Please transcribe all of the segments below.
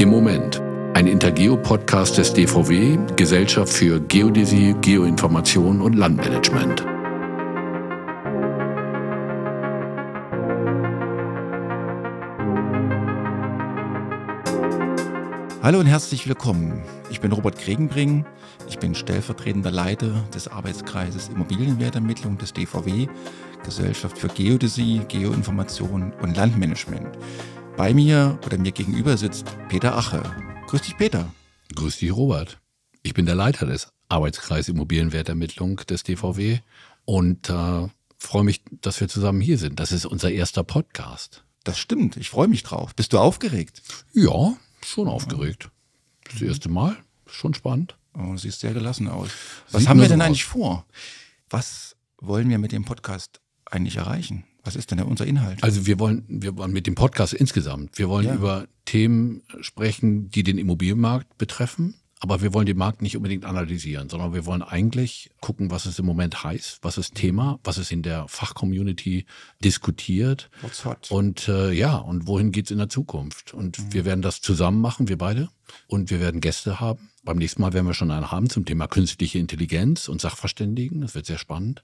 Im Moment. Ein Intergeo-Podcast des DVW, Gesellschaft für Geodäsie, Geoinformation und Landmanagement. Hallo und herzlich willkommen. Ich bin Robert Kregenbring. Ich bin stellvertretender Leiter des Arbeitskreises Immobilienwertermittlung des DVW, Gesellschaft für Geodäsie, Geoinformation und Landmanagement. Bei mir oder mir gegenüber sitzt Peter Ache. Grüß dich, Peter. Grüß dich, Robert. Ich bin der Leiter des Arbeitskreises Immobilienwertermittlung des DVW und äh, freue mich, dass wir zusammen hier sind. Das ist unser erster Podcast. Das stimmt. Ich freue mich drauf. Bist du aufgeregt? Ja, schon aufgeregt. Das erste Mal. Schon spannend. Oh, siehst sehr gelassen aus. Was Sieht haben wir denn so eigentlich vor? Was wollen wir mit dem Podcast eigentlich erreichen? Was ist denn unser Inhalt? Also wir wollen, wir wollen mit dem Podcast insgesamt, wir wollen ja. über Themen sprechen, die den Immobilienmarkt betreffen. Aber wir wollen den Markt nicht unbedingt analysieren, sondern wir wollen eigentlich gucken, was es im Moment heißt, was ist Thema, was ist in der Fachcommunity diskutiert. What's hot? Und äh, ja, und wohin geht's in der Zukunft? Und mhm. wir werden das zusammen machen, wir beide. Und wir werden Gäste haben. Beim nächsten Mal werden wir schon einen haben zum Thema künstliche Intelligenz und Sachverständigen. Das wird sehr spannend.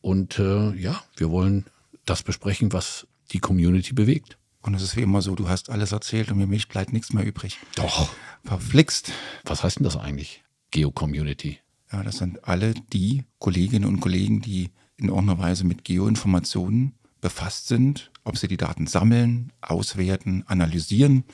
Und äh, ja, wir wollen das besprechen, was die Community bewegt. Und es ist wie immer so, du hast alles erzählt und mir bleibt nichts mehr übrig. Doch. Verflixt. Was heißt denn das eigentlich? Geo-Community. Ja, das sind alle die Kolleginnen und Kollegen, die in irgendeiner Weise mit Geoinformationen befasst sind, ob sie die Daten sammeln, auswerten, analysieren,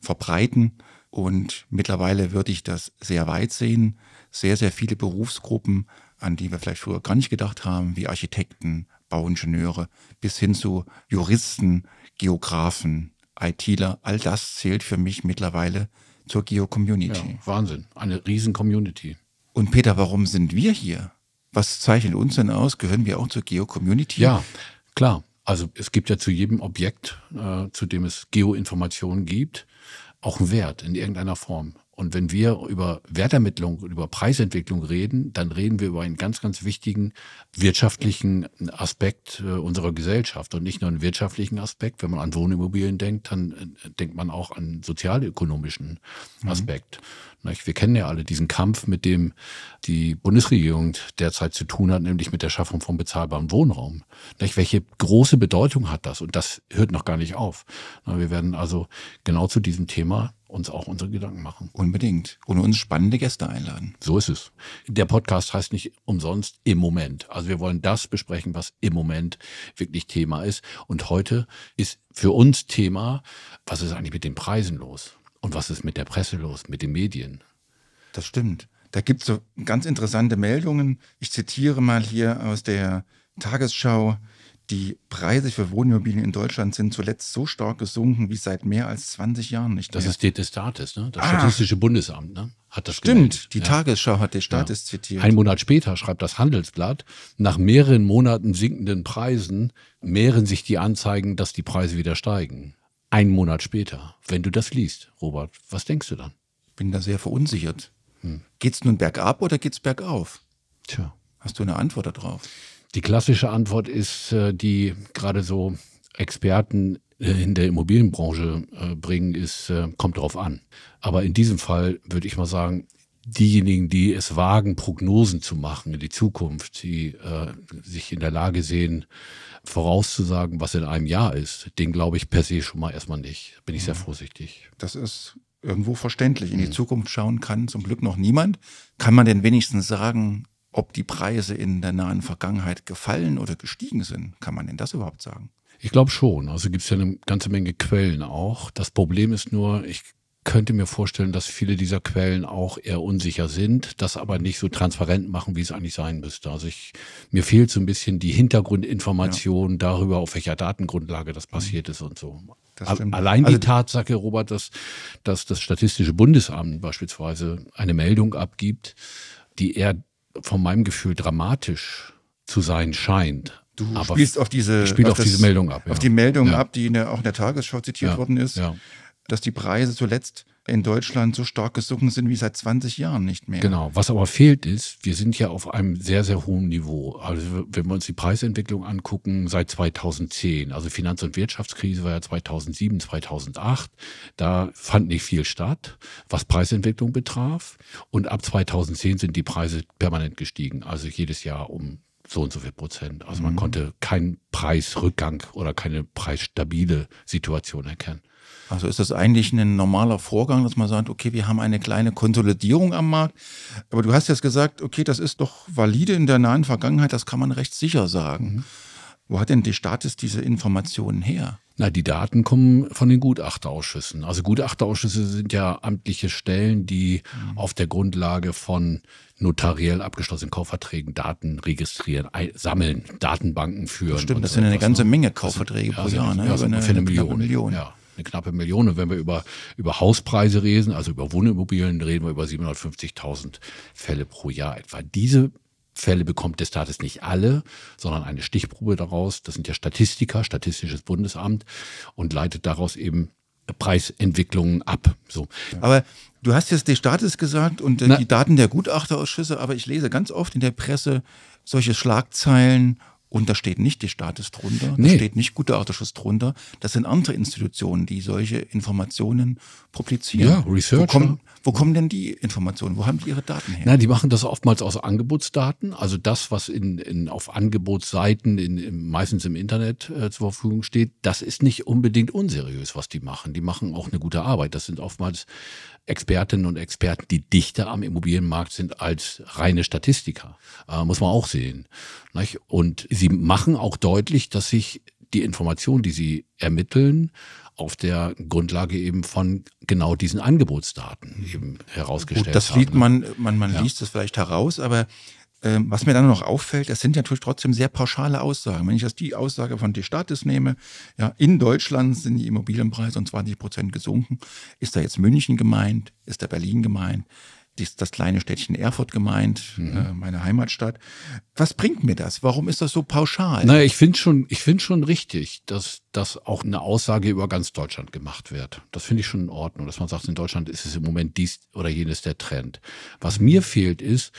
verbreiten. Und mittlerweile würde ich das sehr weit sehen. Sehr, sehr viele Berufsgruppen, an die wir vielleicht früher gar nicht gedacht haben, wie Architekten, Bauingenieure bis hin zu Juristen, Geografen, ITler, all das zählt für mich mittlerweile zur Geo-Community. Ja, Wahnsinn, eine riesen Community. Und Peter, warum sind wir hier? Was zeichnet uns denn aus? Gehören wir auch zur Geo-Community? Ja, klar. Also es gibt ja zu jedem Objekt, äh, zu dem es Geoinformationen gibt, auch einen Wert in irgendeiner Form. Und wenn wir über Wertermittlung und über Preisentwicklung reden, dann reden wir über einen ganz, ganz wichtigen wirtschaftlichen Aspekt äh, unserer Gesellschaft und nicht nur einen wirtschaftlichen Aspekt. Wenn man an Wohnimmobilien denkt, dann äh, denkt man auch an sozialökonomischen mhm. Aspekt. Mhm. Wir kennen ja alle diesen Kampf, mit dem die Bundesregierung derzeit zu tun hat, nämlich mit der Schaffung von bezahlbarem Wohnraum. Welche große Bedeutung hat das? Und das hört noch gar nicht auf. Wir werden also genau zu diesem Thema uns auch unsere Gedanken machen. Unbedingt. Und uns spannende Gäste einladen. So ist es. Der Podcast heißt nicht umsonst im Moment. Also wir wollen das besprechen, was im Moment wirklich Thema ist. Und heute ist für uns Thema, was ist eigentlich mit den Preisen los? Und was ist mit der Presse los, mit den Medien? Das stimmt. Da gibt es so ganz interessante Meldungen. Ich zitiere mal hier aus der Tagesschau. Die Preise für Wohnimmobilien in Deutschland sind zuletzt so stark gesunken wie seit mehr als 20 Jahren nicht mehr. Das ist Destatis, ne? das ah. Statistische Bundesamt, ne? hat das Stimmt, gemeldet. die ja. Tagesschau hat Destatis ja. zitiert. Ein Monat später schreibt das Handelsblatt, nach mehreren Monaten sinkenden Preisen mehren sich die Anzeigen, dass die Preise wieder steigen. Ein Monat später, wenn du das liest, Robert, was denkst du dann? Bin da sehr verunsichert. Hm. Geht's nun bergab oder geht's bergauf? Tja. Hast du eine Antwort darauf? Die klassische Antwort ist, äh, die gerade so Experten äh, in der Immobilienbranche äh, bringen, ist, kommt darauf an. Aber in diesem Fall würde ich mal sagen, diejenigen, die es wagen, Prognosen zu machen in die Zukunft, die äh, sich in der Lage sehen, vorauszusagen, was in einem Jahr ist, den glaube ich per se schon mal erstmal nicht. Bin ich sehr mhm. vorsichtig. Das ist irgendwo verständlich. In die mhm. Zukunft schauen kann zum Glück noch niemand. Kann man denn wenigstens sagen, ob die Preise in der nahen Vergangenheit gefallen oder gestiegen sind. Kann man denn das überhaupt sagen? Ich glaube schon. Also gibt es ja eine ganze Menge Quellen auch. Das Problem ist nur, ich könnte mir vorstellen, dass viele dieser Quellen auch eher unsicher sind, das aber nicht so transparent machen, wie es eigentlich sein müsste. Also ich, mir fehlt so ein bisschen die Hintergrundinformation ja. darüber, auf welcher Datengrundlage das passiert mhm. ist und so. Allein also, die Tatsache, Robert, dass, dass das Statistische Bundesamt beispielsweise eine Meldung abgibt, die eher von meinem Gefühl dramatisch zu sein scheint. Du Aber spielst auf diese, spiel auf, auf das, diese Meldung ab. Ja. Auf die Meldung ja. ab, die in der, auch in der Tagesschau zitiert ja. worden ist. dass die Preise zuletzt in Deutschland so stark gesunken sind wie seit 20 Jahren nicht mehr. Genau. Was aber fehlt ist, wir sind ja auf einem sehr, sehr hohen Niveau. Also wenn wir uns die Preisentwicklung angucken, seit 2010, also Finanz- und Wirtschaftskrise war ja 2007, 2008, da fand nicht viel statt, was Preisentwicklung betraf. Und ab 2010 sind die Preise permanent gestiegen, also jedes Jahr um so und so viel Prozent. Also man mhm. konnte keinen Preisrückgang oder keine preisstabile Situation erkennen. Also ist das eigentlich ein normaler Vorgang, dass man sagt, okay, wir haben eine kleine Konsolidierung am Markt. Aber du hast jetzt gesagt, okay, das ist doch valide in der nahen Vergangenheit, das kann man recht sicher sagen. Mhm. Wo hat denn die Status diese Informationen her? Na, die Daten kommen von den Gutachterausschüssen. Also Gutachterausschüsse sind ja amtliche Stellen, die mhm. auf der Grundlage von notariell abgeschlossenen Kaufverträgen Daten registrieren, sammeln, Datenbanken führen. Das stimmt, das sind eine ganze Menge Kaufverträge pro Jahr, ne? Ja, also eine, eine, eine Million. Million. Ja eine knappe Million. Und wenn wir über, über Hauspreise reden, also über Wohnimmobilien, reden wir über 750.000 Fälle pro Jahr etwa. Diese Fälle bekommt der Status nicht alle, sondern eine Stichprobe daraus. Das sind ja Statistiker, Statistisches Bundesamt und leitet daraus eben Preisentwicklungen ab. So. Aber du hast jetzt den Status gesagt und äh, die Daten der Gutachterausschüsse, aber ich lese ganz oft in der Presse solche Schlagzeilen und da steht nicht die Status drunter, nee. da steht nicht Gutachterschutz drunter. Das sind andere Institutionen, die solche Informationen publizieren. Ja, Research. Wo kommen, wo kommen denn die Informationen? Wo haben die ihre Daten her? Na, die machen das oftmals aus Angebotsdaten. Also das, was in, in, auf Angebotsseiten, in, in, meistens im Internet äh, zur Verfügung steht, das ist nicht unbedingt unseriös, was die machen. Die machen auch eine gute Arbeit. Das sind oftmals Expertinnen und Experten, die dichter am Immobilienmarkt sind als reine Statistiker. Äh, muss man auch sehen. Nicht? Und sie machen auch deutlich, dass sich die Informationen, die sie ermitteln, auf der Grundlage eben von genau diesen Angebotsdaten eben herausgestellt Gut, das haben. Das man, man, man ja. liest das vielleicht heraus, aber ähm, was mir dann noch auffällt, das sind natürlich trotzdem sehr pauschale Aussagen. Wenn ich das die Aussage von die Status nehme, ja, in Deutschland sind die Immobilienpreise um 20 Prozent gesunken. Ist da jetzt München gemeint? Ist da Berlin gemeint? Ist das kleine Städtchen Erfurt gemeint, mhm. äh, meine Heimatstadt. Was bringt mir das? Warum ist das so pauschal? Naja, ich finde schon, ich finde schon richtig, dass dass auch eine Aussage über ganz Deutschland gemacht wird. Das finde ich schon in Ordnung, dass man sagt, in Deutschland ist es im Moment dies oder jenes der Trend. Was mir fehlt ist,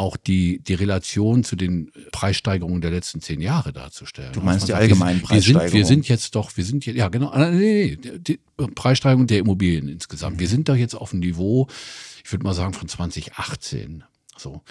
auch die, die Relation zu den Preissteigerungen der letzten zehn Jahre darzustellen. Du meinst die allgemeinen Preissteigerungen? Wir sind, wir sind jetzt doch, wir sind jetzt, ja genau, ah, nee, nee, die Preissteigerung der Immobilien insgesamt. Wir sind doch jetzt auf dem Niveau, ich würde mal sagen, von 2018. So.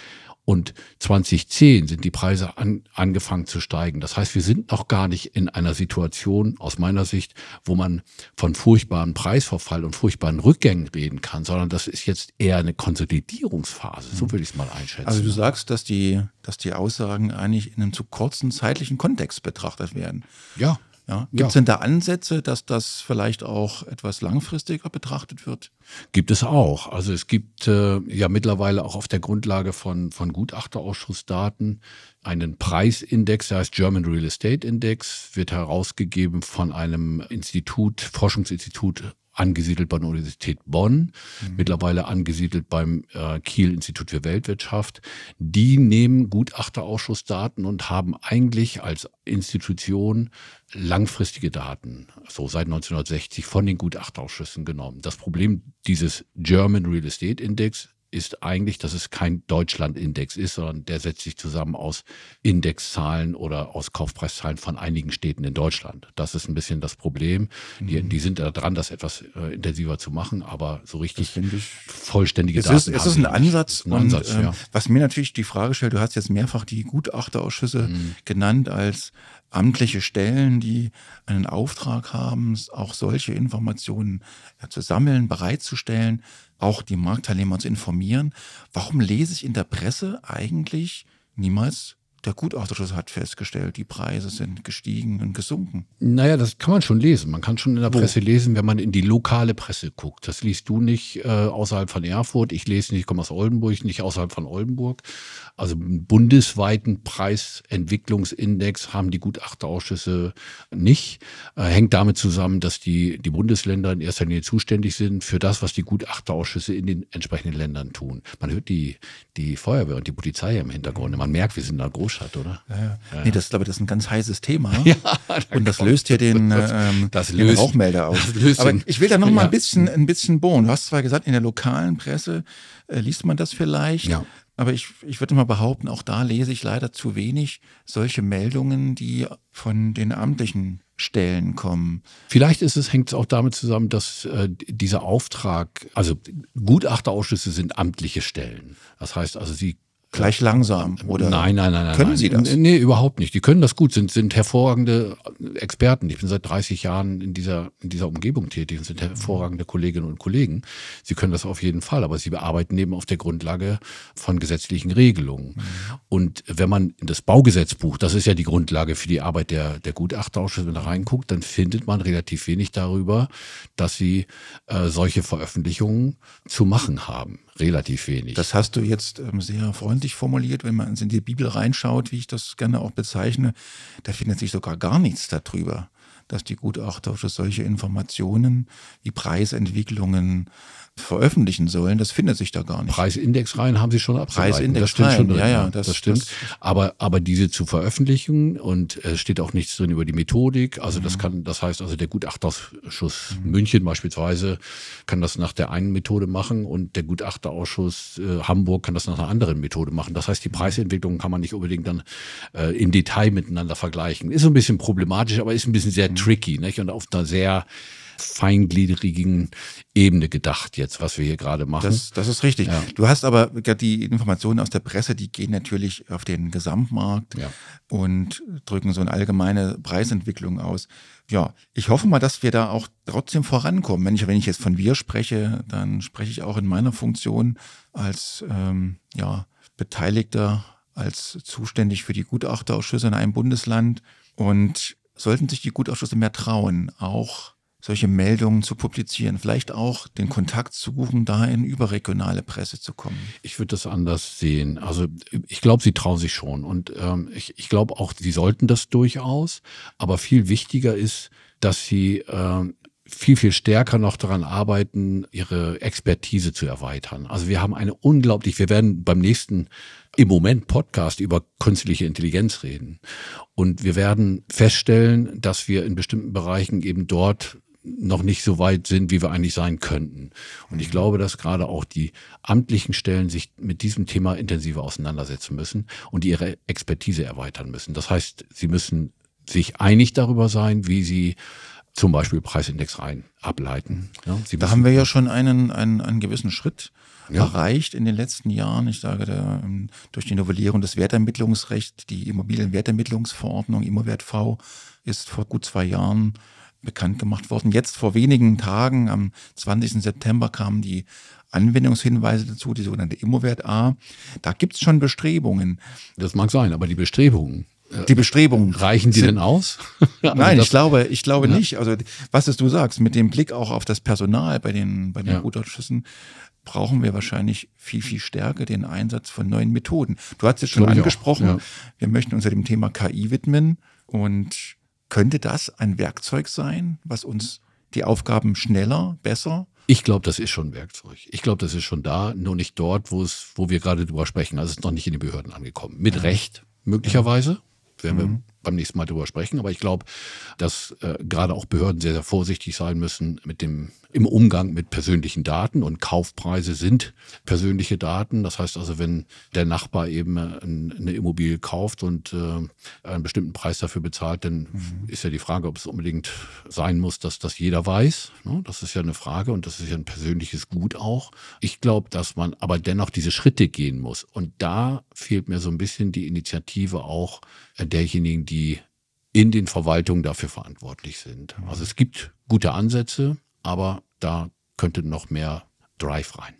Und 2010 sind die Preise an, angefangen zu steigen. Das heißt, wir sind noch gar nicht in einer Situation, aus meiner Sicht, wo man von furchtbaren Preisverfall und furchtbaren Rückgängen reden kann, sondern das ist jetzt eher eine Konsolidierungsphase. So würde ich es mal einschätzen. Also du sagst, dass die, dass die Aussagen eigentlich in einem zu kurzen zeitlichen Kontext betrachtet werden. Ja. Ja. Gibt es ja. denn da Ansätze, dass das vielleicht auch etwas langfristiger betrachtet wird? Gibt es auch. Also es gibt äh, ja mittlerweile auch auf der Grundlage von, von Gutachterausschussdaten einen Preisindex, der heißt German Real Estate Index, wird herausgegeben von einem Institut, Forschungsinstitut angesiedelt bei der Universität Bonn, mhm. mittlerweile angesiedelt beim äh, Kiel Institut für Weltwirtschaft. Die nehmen Gutachterausschussdaten und haben eigentlich als Institution langfristige Daten, so seit 1960 von den Gutachterausschüssen genommen. Das Problem dieses German Real Estate Index ist eigentlich, dass es kein Deutschland-Index ist, sondern der setzt sich zusammen aus Indexzahlen oder aus Kaufpreiszahlen von einigen Städten in Deutschland. Das ist ein bisschen das Problem. Die, mhm. die sind da dran, das etwas äh, intensiver zu machen, aber so richtig vollständige es Daten. Ist, es ist ein Ansatz. Ein Ansatz und, ähm, ja. Was mir natürlich die Frage stellt, du hast jetzt mehrfach die Gutachterausschüsse mhm. genannt als amtliche Stellen, die einen Auftrag haben, auch solche Informationen ja, zu sammeln, bereitzustellen auch die Marktteilnehmer zu informieren. Warum lese ich in der Presse eigentlich niemals der Gutachterschluss hat festgestellt, die Preise sind gestiegen und gesunken. Naja, das kann man schon lesen. Man kann schon in der Presse lesen, wenn man in die lokale Presse guckt. Das liest du nicht äh, außerhalb von Erfurt. Ich lese nicht, ich komme aus Oldenburg, nicht außerhalb von Oldenburg. Also einen bundesweiten Preisentwicklungsindex haben die Gutachterausschüsse nicht. Äh, hängt damit zusammen, dass die, die Bundesländer in erster Linie zuständig sind für das, was die Gutachterausschüsse in den entsprechenden Ländern tun. Man hört die, die Feuerwehr und die Polizei im Hintergrund. Man merkt, wir sind da groß Busch hat, oder? Ja, ja. Nee, das, glaube ich, das ist ein ganz heißes Thema. Ja, und das löst hier den, ähm, das den löst- Rauchmelder aus. Aber ich will da noch mal ein bisschen, ein bisschen bohren. Du hast zwar gesagt, in der lokalen Presse äh, liest man das vielleicht. Ja. Aber ich, ich würde mal behaupten, auch da lese ich leider zu wenig solche Meldungen, die von den amtlichen Stellen kommen. Vielleicht ist es, hängt es auch damit zusammen, dass äh, dieser Auftrag, also Gutachterausschüsse sind amtliche Stellen. Das heißt also, sie Gleich langsam, oder? Nein, nein, nein, nein. Können nein. Sie das? Nee, überhaupt nicht. Die können das gut, sind, sind hervorragende Experten. Ich bin seit 30 Jahren in dieser, in dieser Umgebung tätig und sind hervorragende Kolleginnen und Kollegen. Sie können das auf jeden Fall, aber sie bearbeiten eben auf der Grundlage von gesetzlichen Regelungen. Und wenn man in das Baugesetzbuch, das ist ja die Grundlage für die Arbeit der, der Gutachterausschüsse, wenn man da reinguckt, dann findet man relativ wenig darüber, dass sie äh, solche Veröffentlichungen zu machen haben. Relativ wenig. Das hast du jetzt ähm, sehr freundlich formuliert, wenn man in die Bibel reinschaut, wie ich das gerne auch bezeichne. Da findet sich sogar gar nichts darüber, dass die Gutachterausschüsse solche Informationen wie Preisentwicklungen veröffentlichen sollen. Das findet sich da gar nicht. Preisindexreihen haben sie schon abzuleiten. Preisindex das stimmt schon rein, drin, ja, ja, das, das- stimmt. das- aber, aber diese zu veröffentlichen und es steht auch nichts drin über die Methodik. Also Mhm. das kann, das heißt also der Gutachterausschuss München beispielsweise kann das nach der einen Methode machen und der Gutachterausschuss äh, Hamburg kann das nach einer anderen Methode machen. Das heißt, die Preisentwicklung kann man nicht unbedingt dann äh, im Detail miteinander vergleichen. Ist so ein bisschen problematisch, aber ist ein bisschen Mhm. sehr tricky nicht? und auf einer sehr feingliedrigen Ebene gedacht jetzt, was wir hier gerade machen. Das, das ist richtig. Ja. Du hast aber die Informationen aus der Presse, die gehen natürlich auf den Gesamtmarkt Ja. und drücken so eine allgemeine Preisentwicklung aus. Ja, ich hoffe mal, dass wir da auch trotzdem vorankommen. Wenn ich, wenn ich jetzt von wir spreche, dann spreche ich auch in meiner Funktion als ähm, ja, Beteiligter, als zuständig für die Gutachterausschüsse in einem Bundesland. Und sollten sich die Gutausschüsse mehr trauen, auch solche Meldungen zu publizieren, vielleicht auch den Kontakt suchen, da in überregionale Presse zu kommen. Ich würde das anders sehen. Also ich glaube, sie trauen sich schon und ähm, ich, ich glaube auch, sie sollten das durchaus. Aber viel wichtiger ist, dass sie ähm, viel, viel stärker noch daran arbeiten, ihre Expertise zu erweitern. Also wir haben eine unglaublich, wir werden beim nächsten im Moment Podcast über künstliche Intelligenz reden. Und wir werden feststellen, dass wir in bestimmten Bereichen eben dort noch nicht so weit sind, wie wir eigentlich sein könnten. Und ich glaube, dass gerade auch die amtlichen Stellen sich mit diesem Thema intensiver auseinandersetzen müssen und ihre Expertise erweitern müssen. Das heißt, sie müssen sich einig darüber sein, wie sie zum Beispiel Preisindex rein ableiten. Ja, Da haben wir ja schon einen, einen, einen gewissen Schritt Ja. erreicht in den letzten Jahren. Ich sage da ähm, durch die Novellierung des Wertermittlungsrechts, die Immobilienwertermittlungsverordnung, Immowert V, ist vor gut zwei Jahren bekannt gemacht worden. Jetzt vor wenigen Tagen, am 20. September, kamen die Anwendungshinweise dazu, die sogenannte Immowert A. Da gibt es schon Bestrebungen. das mag sein, aber die Bestrebungen, Die Bestrebungen reichen die sind- denn aus? Also Nein, ich glaube, ich glaube Ja. nicht. Also was es du sagst, mit dem Blick auch auf das Personal bei den, bei den Ja. Gutausschüssen brauchen wir wahrscheinlich viel, viel stärker den Einsatz von neuen Methoden. Du hast es schon Glaube ich auch, angesprochen, ja. wir möchten uns ja dem Thema KI widmen und könnte das ein Werkzeug sein, was uns die Aufgaben schneller, besser Ich glaube, das ist schon ein Werkzeug. Ich glaube, das ist schon da, nur nicht dort, wo es, wo wir gerade drüber sprechen. Also es ist noch nicht in die Behörden angekommen. Mit Recht, möglicherweise. Werden wir beim nächsten Mal drüber sprechen. Aber ich glaube, dass äh, gerade auch Behörden sehr, sehr vorsichtig sein müssen mit dem, im Umgang mit persönlichen Daten und Kaufpreise sind persönliche Daten. Das heißt also, wenn der Nachbar eben äh, ein- eine Immobilie kauft und äh, einen bestimmten Preis dafür bezahlt, dann ist ja die Frage, ob es unbedingt sein muss, dass das jeder weiß. Ne? Das ist ja eine Frage und das ist ja ein persönliches Gut auch. Ich glaube, dass man aber dennoch diese Schritte gehen muss. Und da fehlt mir so ein bisschen die Initiative auch derjenigen, die in den Verwaltungen dafür verantwortlich sind. Also es gibt gute Ansätze, aber da könnte noch mehr Drive rein.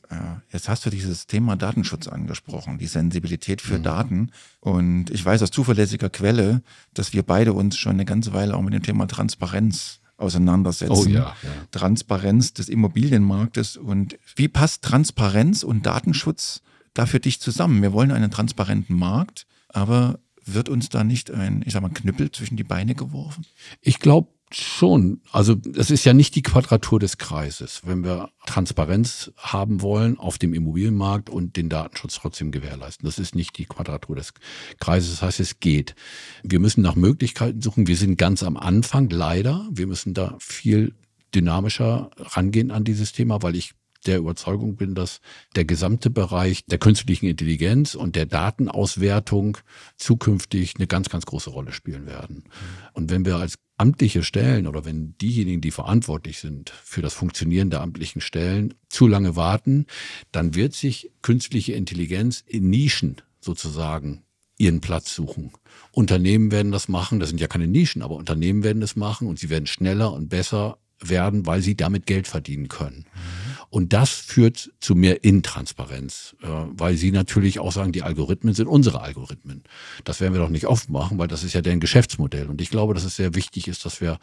Jetzt hast du dieses Thema Datenschutz angesprochen, die Sensibilität Mhm. für Daten. Und ich weiß aus zuverlässiger Quelle, dass wir beide uns schon eine ganze Weile auch mit dem Thema Transparenz auseinandersetzen. Oh ja, ja. Transparenz des Immobilienmarktes. Und wie passt Transparenz und Datenschutz da für dich zusammen? Wir wollen einen transparenten Markt, aber wird uns da nicht ein, ich sag mal, Knüppel zwischen die Beine geworfen? Ich glaube, Schon. Also es ist ja nicht die Quadratur des Kreises. Wenn wir Transparenz haben wollen auf dem Immobilienmarkt und den Datenschutz trotzdem gewährleisten. Das ist nicht die Quadratur des Kreises. Das heißt, es geht. Wir müssen nach Möglichkeiten suchen. Wir sind ganz am Anfang, leider. Wir müssen da viel dynamischer rangehen an dieses Thema, weil ich der Überzeugung bin, dass der gesamte Bereich der künstlichen Intelligenz und der Datenauswertung zukünftig eine ganz, ganz große Rolle spielen werden. Und wenn wir als amtliche Stellen oder wenn diejenigen, die verantwortlich sind für das Funktionieren der amtlichen Stellen, zu lange warten, dann wird sich künstliche Intelligenz in Nischen sozusagen ihren Platz suchen. Unternehmen werden das machen, das sind ja keine Nischen, aber Unternehmen werden das machen und sie werden schneller und besser werden, weil sie damit Geld verdienen können. Mhm. Und das führt zu mehr Intransparenz, äh, weil sie natürlich auch sagen, die Algorithmen sind unsere Algorithmen. Das werden wir doch nicht oft machen, weil das ist ja deren Geschäftsmodell. Und ich glaube, dass es sehr wichtig ist, dass wir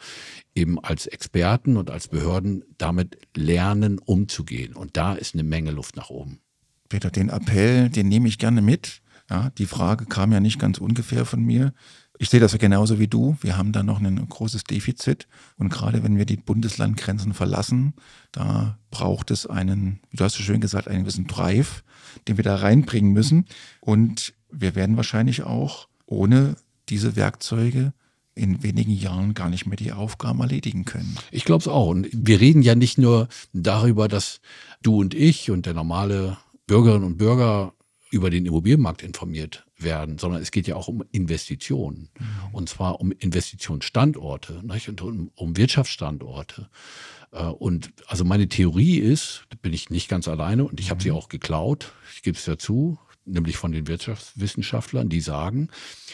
eben als Experten und als Behörden damit lernen, umzugehen. Und da ist eine Menge Luft nach oben. Peter, den Appell, den nehme ich gerne mit. Ja, die Frage kam ja nicht ganz ungefähr von mir. Ich sehe das genauso wie du. Wir haben da noch ein großes Defizit. Und gerade wenn wir die Bundeslandgrenzen verlassen, da braucht es einen, wie du hast so schön gesagt, einen gewissen Drive, den wir da reinbringen müssen. Und wir werden wahrscheinlich auch ohne diese Werkzeuge in wenigen Jahren gar nicht mehr die Aufgaben erledigen können. Ich glaube es auch. Und wir reden ja nicht nur darüber, dass du und ich und der normale Bürgerinnen und Bürger über den Immobilienmarkt informiert werden, sondern es geht ja auch um Investitionen. Mhm. Und zwar um Investitionsstandorte nicht? und um, um Wirtschaftsstandorte. Äh, und also meine Theorie ist, da bin ich nicht ganz alleine und ich habe mhm. sie auch geklaut, ich gebe es ja zu, nämlich von den Wirtschaftswissenschaftlern, die sagen,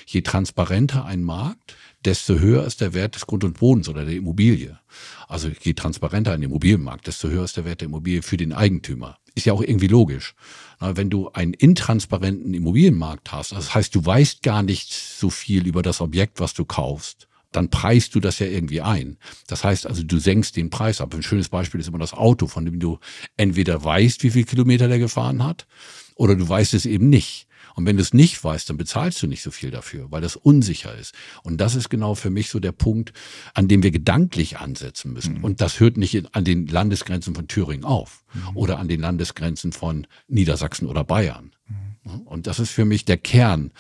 je transparenter ein Markt, desto höher ist der Wert des Grund und Bodens oder der Immobilie. Also je transparenter ein Immobilienmarkt, desto höher ist der Wert der Immobilie für den Eigentümer. Ist ja auch irgendwie logisch. Wenn du einen intransparenten Immobilienmarkt hast, das heißt, du weißt gar nicht so viel über das Objekt, was du kaufst, dann preist du das ja irgendwie ein. Das heißt also, du senkst den Preis ab. Ein schönes Beispiel ist immer das Auto, von dem du entweder weißt, wie viel Kilometer der gefahren hat, oder du weißt es eben nicht. Und wenn du es nicht weißt, dann bezahlst du nicht so viel dafür, weil das unsicher ist. Und das ist genau für mich so der Punkt, an dem wir gedanklich ansetzen müssen. Mhm. Und das hört nicht an den Landesgrenzen von Thüringen auf mhm. oder an den Landesgrenzen von Niedersachsen oder Bayern. Mhm. Und das ist für mich der Kern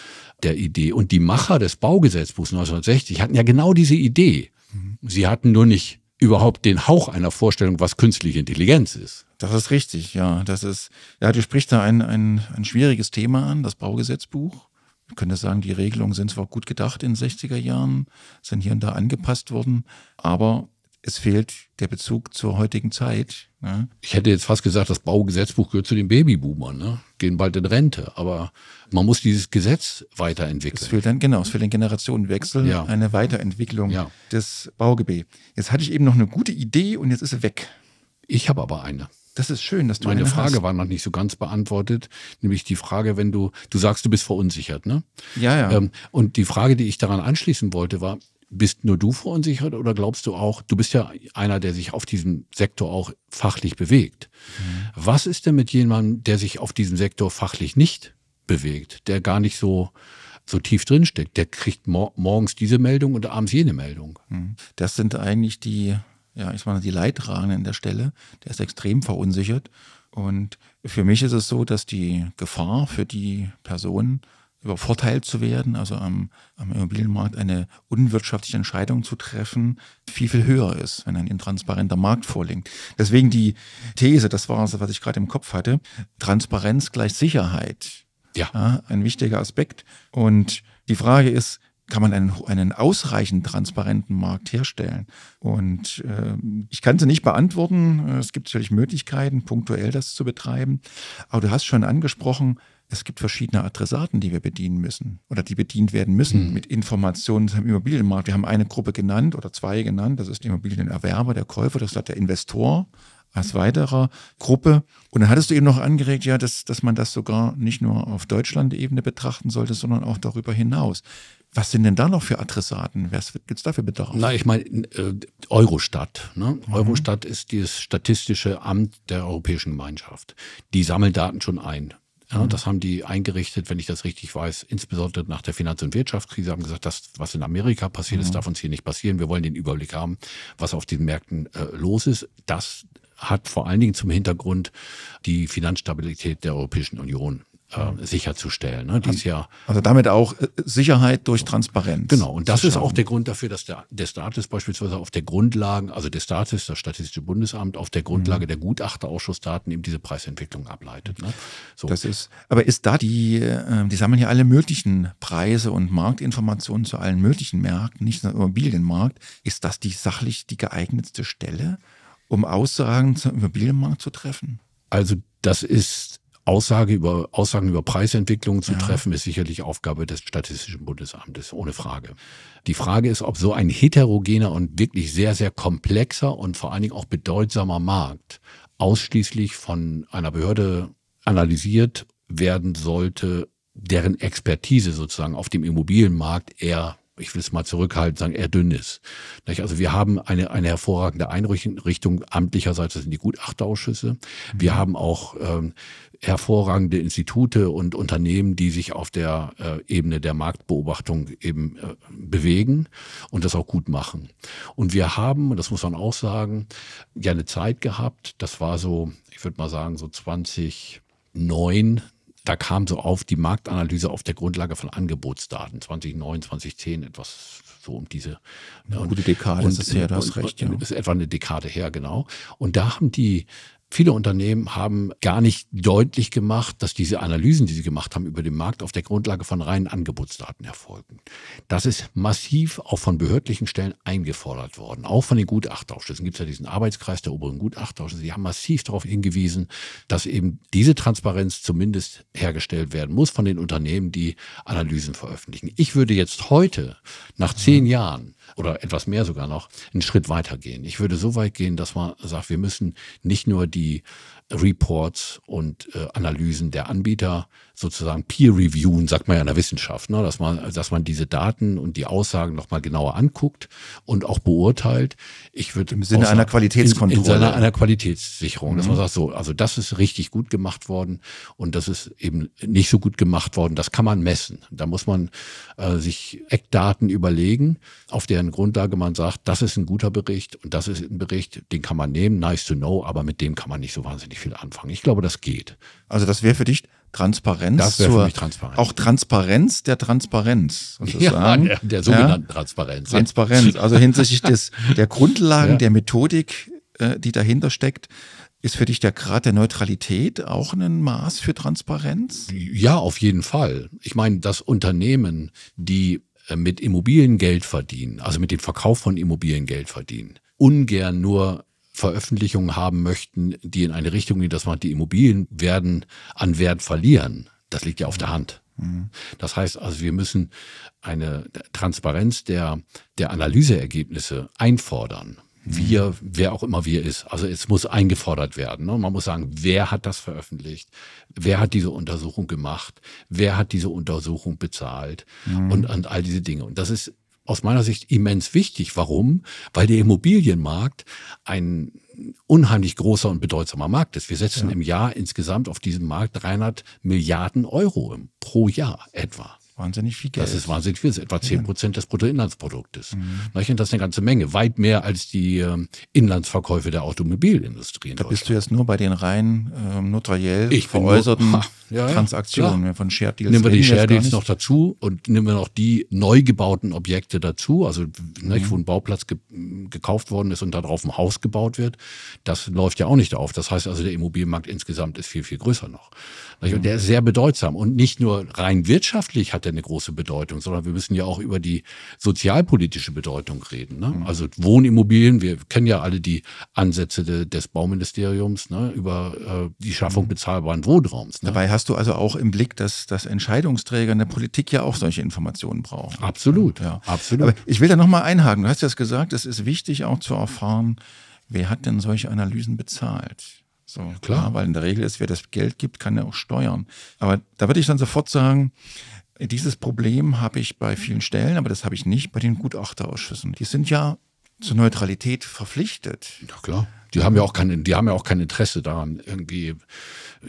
der Idee. Und die Macher des Baugesetzbuchs 1960 hatten ja genau diese Idee. Mhm. Sie hatten nur nicht überhaupt den Hauch einer Vorstellung, was künstliche Intelligenz ist. Das ist richtig, ja. Das ist, ja, du sprichst da ein, ein, ein schwieriges Thema an, das Baugesetzbuch. Ich könnte sagen, die Regelungen sind zwar gut gedacht in den 60er Jahren, sind hier und da angepasst worden, aber es fehlt der Bezug zur heutigen Zeit. Ne? Ich hätte jetzt fast gesagt, das Baugesetzbuch gehört zu den Babyboomern, ne? gehen bald in Rente. Aber man muss dieses Gesetz weiterentwickeln. Es fehlt dann, genau, es fehlt ein Generationenwechsel, ja. eine Weiterentwicklung ja. des Baugebiets. Jetzt hatte ich eben noch eine gute Idee und jetzt ist sie weg. Ich habe aber eine. Das ist schön, dass du Meine Frage hast. war noch nicht so ganz beantwortet, nämlich die Frage, wenn du, du sagst, du bist verunsichert, ne? Ja, ja. Ähm, und die Frage, die ich daran anschließen wollte, war, bist nur du verunsichert oder glaubst du auch, du bist ja einer, der sich auf diesem Sektor auch fachlich bewegt. Mhm. Was ist denn mit jemandem, der sich auf diesem Sektor fachlich nicht bewegt, der gar nicht so, so tief drinsteckt? Der kriegt mor morgens diese Meldung und abends jene Meldung. Mhm. Das sind eigentlich die, ja, ich meine, die Leidtragenden an der Stelle. Der ist extrem verunsichert. Und für mich ist es so, dass die Gefahr für die Person übervorteilt zu werden, also am, am Immobilienmarkt eine unwirtschaftliche Entscheidung zu treffen, viel, viel höher ist, wenn ein intransparenter Markt vorliegt. Deswegen die These, das war es, was ich gerade im Kopf hatte, Transparenz gleich Sicherheit. Ja. ja. Ein wichtiger Aspekt. Und die Frage ist, kann man einen, einen ausreichend transparenten Markt herstellen? Und äh, ich kann sie nicht beantworten. Es gibt sicherlich Möglichkeiten, punktuell das zu betreiben. Aber du hast schon angesprochen, es gibt verschiedene Adressaten, die wir bedienen müssen oder die bedient werden müssen mhm. mit Informationen zum Immobilienmarkt. Wir haben eine Gruppe genannt oder zwei genannt, das ist der Immobilienerwerber, der Käufer, das ist der Investor als weiterer Gruppe. Und dann hattest du eben noch angeregt, ja, dass, dass man das sogar nicht nur auf Deutschland-Ebene betrachten sollte, sondern auch darüber hinaus. Was sind denn da noch für Adressaten? Was gibt es da für Bedarf? Na, ich meine, äh, Eurostat. Ne? Mhm. Eurostat ist dieses statistische Amt der Europäischen Gemeinschaft. Die sammeln Daten schon ein. Ja, das haben die eingerichtet, wenn ich das richtig weiß, insbesondere nach der Finanz- und Wirtschaftskrise, haben gesagt, das, was in Amerika passiert ist, darf uns hier nicht passieren. Wir wollen den Überblick haben, was auf den Märkten äh, los ist. Das hat vor allen Dingen zum Hintergrund die Finanzstabilität der Europäischen Union äh, sicherzustellen. Ne? Die ist ja Also damit auch äh, Sicherheit durch Transparenz. Genau, und das ist auch der Grund dafür, dass der, der Status beispielsweise auf der Grundlage, also der Status, das Statistische Bundesamt, auf der Mhm. Grundlage der Gutachterausschussdaten eben diese Preisentwicklung ableitet. Ne? So. Das ist, aber ist da die, äh, die sammeln ja alle möglichen Preise und Marktinformationen zu allen möglichen Märkten, nicht nur Immobilienmarkt. Ist das die sachlich die geeignetste Stelle, um Aussagen zum Immobilienmarkt zu treffen? Also das ist Aussage über, Aussagen über Preisentwicklungen zu treffen, ist sicherlich Aufgabe des Statistischen Bundesamtes, ohne Frage. Die Frage ist, ob so ein heterogener und wirklich sehr, sehr komplexer und vor allen Dingen auch bedeutsamer Markt ausschließlich von einer Behörde analysiert werden sollte, deren Expertise sozusagen auf dem Immobilienmarkt eher ich will es mal zurückhalten, sagen, eher dünn ist. Also wir haben eine, eine hervorragende Einrichtung amtlicherseits, das sind die Gutachterausschüsse. Wir haben auch ähm, hervorragende Institute und Unternehmen, die sich auf der äh, Ebene der Marktbeobachtung eben äh, bewegen und das auch gut machen. Und wir haben, und das muss man auch sagen, ja eine Zeit gehabt, das war so, ich würde mal sagen, so 2009, da kam so auf die Marktanalyse auf der Grundlage von Angebotsdaten, 2009, 2010, etwas so um diese. Eine gute Dekade ist es her, und- recht, ja. und Ist etwa eine Dekade her, genau. Und da haben die, viele Unternehmen haben gar nicht deutlich gemacht, dass diese Analysen, die sie gemacht haben über den Markt, auf der Grundlage von reinen Angebotsdaten erfolgen. Das ist massiv auch von behördlichen Stellen eingefordert worden. Auch von den Gutachterausschüssen gibt es ja diesen Arbeitskreis der oberen Gutachterausschüsse. Die haben massiv darauf hingewiesen, dass eben diese Transparenz zumindest hergestellt werden muss von den Unternehmen, die Analysen veröffentlichen. Ich würde jetzt heute, nach zehn Jahren oder etwas mehr sogar noch, einen Schritt weiter gehen. Ich würde so weit gehen, dass man sagt, wir müssen nicht nur die Reports und äh, Analysen der Anbieter sozusagen peer reviewen, sagt man ja in der Wissenschaft, ne? dass man, dass man diese Daten und die Aussagen nochmal genauer anguckt und auch beurteilt. Ich würde Im Sinne einer Qualitätskontrolle. In, in Sinne einer Qualitätssicherung, dass man sagt so, also das ist richtig gut gemacht worden und das ist eben nicht so gut gemacht worden. Das kann man messen. Da muss man äh, sich Eckdaten überlegen, auf deren Grundlage man sagt, das ist ein guter Bericht und das ist ein Bericht, den kann man nehmen, nice to know, aber mit dem kann man nicht so wahnsinnig viel anfangen. Ich glaube, das geht. Also das wäre für dich Transparenz. Das wäre für mich Transparenz. Auch Transparenz der Transparenz. sozusagen. der, der sogenannten Transparenz. ja. Transparenz. Also hinsichtlich des, der Grundlagen, Ja. der Methodik, äh, die dahinter steckt, ist für dich der Grad der Neutralität auch ein Maß für Transparenz? Ja, auf jeden Fall. Ich meine, dass Unternehmen, die äh, mit Immobilien Geld verdienen, also mit dem Verkauf von Immobilien Geld verdienen, ungern nur Veröffentlichungen haben möchten, die in eine Richtung gehen, dass man die Immobilien werden an Wert verlieren. Das liegt ja auf der Hand. Das heißt also, wir müssen eine Transparenz der, der Analyseergebnisse einfordern. Wir, wer auch immer wir ist. Also es muss eingefordert werden. Ne? Man muss sagen, wer hat das veröffentlicht? Wer hat diese Untersuchung gemacht? Wer hat diese Untersuchung bezahlt? Und, und all diese Dinge. Und das ist aus meiner Sicht immens wichtig. Warum? Weil der Immobilienmarkt ein unheimlich großer und bedeutsamer Markt ist. Wir setzen im Jahr insgesamt auf diesem Markt 300 Milliarden Euro pro Jahr etwa. Wahnsinnig viel Geld. Das ist wahnsinnig viel, das ist etwa 10 Prozent des Bruttoinlandsproduktes. Nicht? Und das ist eine ganze Menge, weit mehr als die ähm, Inlandsverkäufe der Automobilindustrie in da bist du jetzt nur bei den rein ähm, notariell Ich nur- veräußerten Ha, ja, ja, Transaktionen. klar. Von Shared Deals Nehmen wir die Share Deals noch dazu und nehmen wir noch die neu gebauten Objekte dazu, also nicht, wo ein Bauplatz ge gekauft worden ist und darauf ein Haus gebaut wird. Das läuft ja auch nicht auf. Das heißt also, der Immobilienmarkt insgesamt ist viel, viel größer noch. Nicht? Und der ist sehr bedeutsam. Und nicht nur rein wirtschaftlich hat er eine große Bedeutung, sondern wir müssen ja auch über die sozialpolitische Bedeutung reden. Ne? Also Wohnimmobilien, wir kennen ja alle die Ansätze de, des Bauministeriums ne? über äh, die Schaffung bezahlbaren Wohnraums. Ne? Dabei hast du also auch im Blick, dass, dass Entscheidungsträger in der Politik ja auch solche Informationen brauchen. Absolut, Ja. absolut. Aber ich will da nochmal einhaken. Du hast ja gesagt, es ist wichtig auch zu erfahren, wer hat denn solche Analysen bezahlt? So, klar. Ja, weil in der Regel ist, wer das Geld gibt, kann ja auch steuern. Aber da würde ich dann sofort sagen, dieses Problem habe ich bei vielen Stellen, aber das habe ich nicht bei den Gutachterausschüssen. Die sind ja zur Neutralität verpflichtet. Ja klar. Die haben ja auch keine, die haben ja auch kein Interesse daran, irgendwie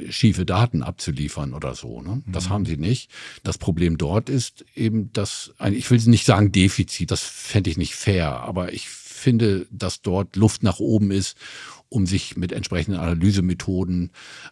schiefe Daten abzuliefern oder so. Ne? Das mhm. haben sie nicht. Das Problem dort ist eben, dass, ich will nicht sagen Defizit, das fände ich nicht fair, aber ich finde, dass dort Luft nach oben ist, um sich mit entsprechenden Analysemethoden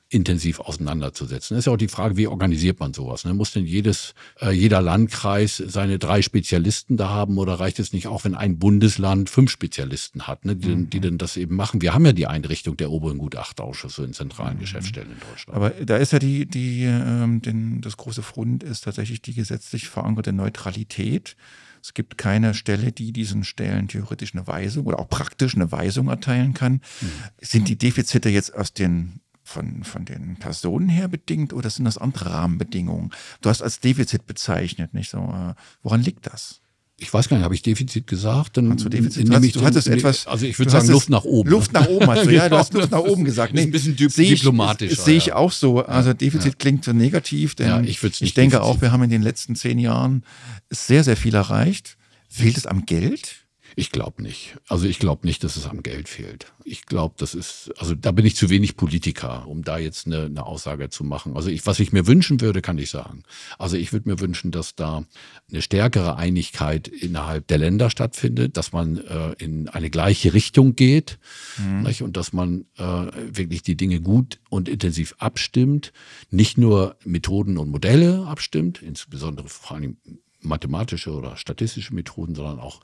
intensiv auseinanderzusetzen. Das ist ja auch die Frage, wie organisiert man sowas? Ne? Muss denn jedes, äh, jeder Landkreis seine drei Spezialisten da haben oder reicht es nicht auch, wenn ein Bundesland fünf Spezialisten hat, ne, die, mhm. die denn das eben machen? Wir haben ja die Einrichtung der oberen Gutachterausschüsse in zentralen mhm. Geschäftsstellen in Deutschland. Aber da ist ja die, die ähm, den, das große Fund ist tatsächlich die gesetzlich verankerte Neutralität. Es gibt keine Stelle, die diesen Stellen theoretisch eine Weisung oder auch praktisch eine Weisung erteilen kann. Mhm. Sind die Defizite jetzt aus den von, von den Personen her bedingt oder sind das andere Rahmenbedingungen? Du hast als Defizit bezeichnet, nicht so? Äh, woran liegt das? Ich weiß gar nicht, habe ich Defizit gesagt? Dann hast du Defizit? Du, hast, du hattest den, etwas. Also ich würde sagen Luft nach oben. Luft nach oben hast du, ja, du hast Luft nach oben gesagt. Nee, ein bisschen seh diplomatisch. Sehe ich auch so. Also Defizit ja. klingt so negativ, denn ja, ich, ich denke Defizit. auch, wir haben in den letzten zehn Jahren sehr, sehr viel erreicht. Fehlt es am Geld? Ich glaube nicht. Also ich glaube nicht, dass es am Geld fehlt. Ich glaube, das ist, also da bin ich zu wenig Politiker, um da jetzt eine, eine Aussage zu machen. Also ich, was ich mir wünschen würde, kann ich sagen. Also ich würde mir wünschen, dass da eine stärkere Einigkeit innerhalb der Länder stattfindet, dass man äh, in eine gleiche Richtung geht mhm. und dass man äh, wirklich die Dinge gut und intensiv abstimmt, nicht nur Methoden und Modelle abstimmt, insbesondere vor allem mathematische oder statistische Methoden, sondern auch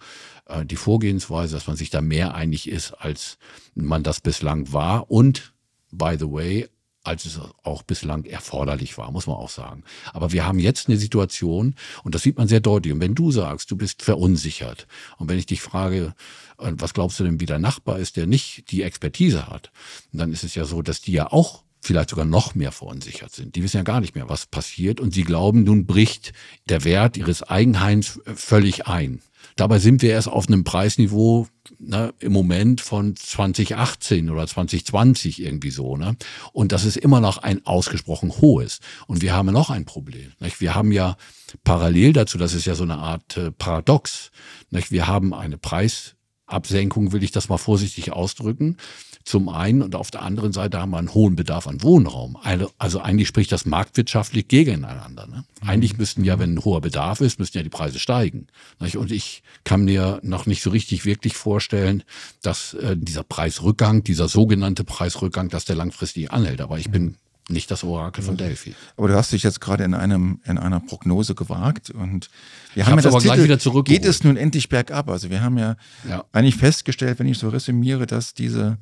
äh, die Vorgehensweise, dass man sich da mehr einig ist, als man das bislang war und, by the way, als es auch bislang erforderlich war, muss man auch sagen. Aber wir haben jetzt eine Situation, und das sieht man sehr deutlich. Und wenn du sagst, du bist verunsichert, und wenn ich dich frage, äh, was glaubst du denn, wie der Nachbar ist, der nicht die Expertise hat, dann ist es ja so, dass die ja auch vielleicht sogar noch mehr verunsichert sind. Die wissen ja gar nicht mehr, was passiert und sie glauben, nun bricht der Wert ihres Eigenheims völlig ein. Dabei sind wir erst auf einem Preisniveau ne, im Moment von 2018 oder 2020 irgendwie so. Ne? Und das ist immer noch ein ausgesprochen hohes. Und wir haben noch ein Problem. Nicht? Wir haben ja parallel dazu, das ist ja so eine Art äh, Paradox. Nicht? Wir haben eine Preisabsenkung, will ich das mal vorsichtig ausdrücken zum einen und auf der anderen Seite haben wir einen hohen Bedarf an Wohnraum. Also eigentlich spricht das marktwirtschaftlich gegeneinander. Ne? Eigentlich müssten ja, wenn ein hoher Bedarf ist, müssten ja die Preise steigen. Und ich kann mir noch nicht so richtig wirklich vorstellen, dass äh, dieser Preisrückgang, dieser sogenannte Preisrückgang, dass der langfristig anhält. Aber ich bin nicht das Orakel von Delphi. Aber du hast dich jetzt gerade in einem in einer Prognose gewagt und wir haben ja das aber Titel, gleich wieder zurück. Geht es nun endlich bergab? Also wir haben ja, ja, eigentlich festgestellt, wenn ich so resümiere, dass diese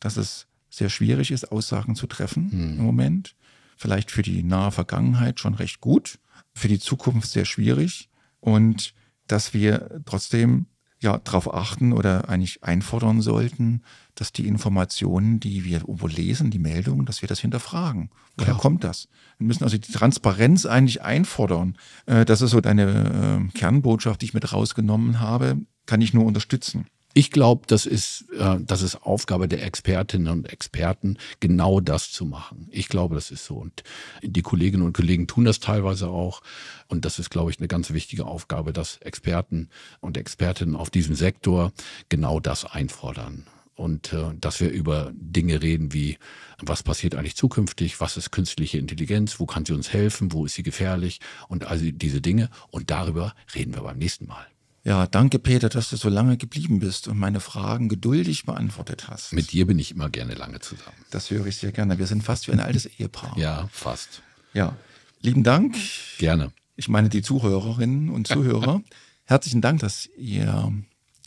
dass es sehr schwierig ist, Aussagen zu treffen hm. im Moment. Vielleicht für die nahe Vergangenheit schon recht gut, für die Zukunft sehr schwierig. Und dass wir trotzdem ja darauf achten oder eigentlich einfordern sollten, dass die Informationen, die wir irgendwo lesen, die Meldungen, dass wir das hinterfragen. Woher ja. kommt das? Wir müssen also die Transparenz eigentlich einfordern. Äh, das ist so deine äh, Kernbotschaft, die ich mit rausgenommen habe, kann ich nur unterstützen. Ich glaube, das ist, äh, das ist Aufgabe der Expertinnen und Experten, genau das zu machen. Ich glaube, das ist so. Und die Kolleginnen und Kollegen tun das teilweise auch. Und das ist, glaube ich, eine ganz wichtige Aufgabe, dass Experten und Expertinnen auf diesem Sektor genau das einfordern. Und äh, dass wir über Dinge reden wie, was passiert eigentlich zukünftig, was ist künstliche Intelligenz, wo kann sie uns helfen, wo ist sie gefährlich und all diese Dinge. Und darüber reden wir beim nächsten Mal. Ja, danke Peter, dass du so lange geblieben bist und meine Fragen geduldig beantwortet hast. Mit dir bin ich immer gerne lange zusammen. Das höre ich sehr gerne. Wir sind fast wie ein altes Ehepaar. Ja, fast. Ja, lieben Dank. Gerne. Ich meine die Zuhörerinnen und Zuhörer. Herzlichen Dank, dass ihr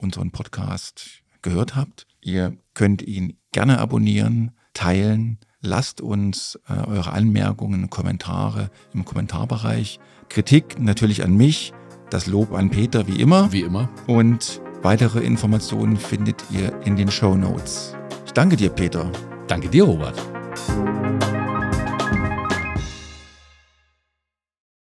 unseren Podcast gehört habt. Ihr könnt ihn gerne abonnieren, teilen. Lasst uns äh, eure Anmerkungen, Kommentare im Kommentarbereich. Kritik natürlich an mich das Lob an Peter wie immer. Wie immer. Und weitere Informationen findet ihr in den Show Notes. Ich danke dir, Peter. Danke dir, Robert.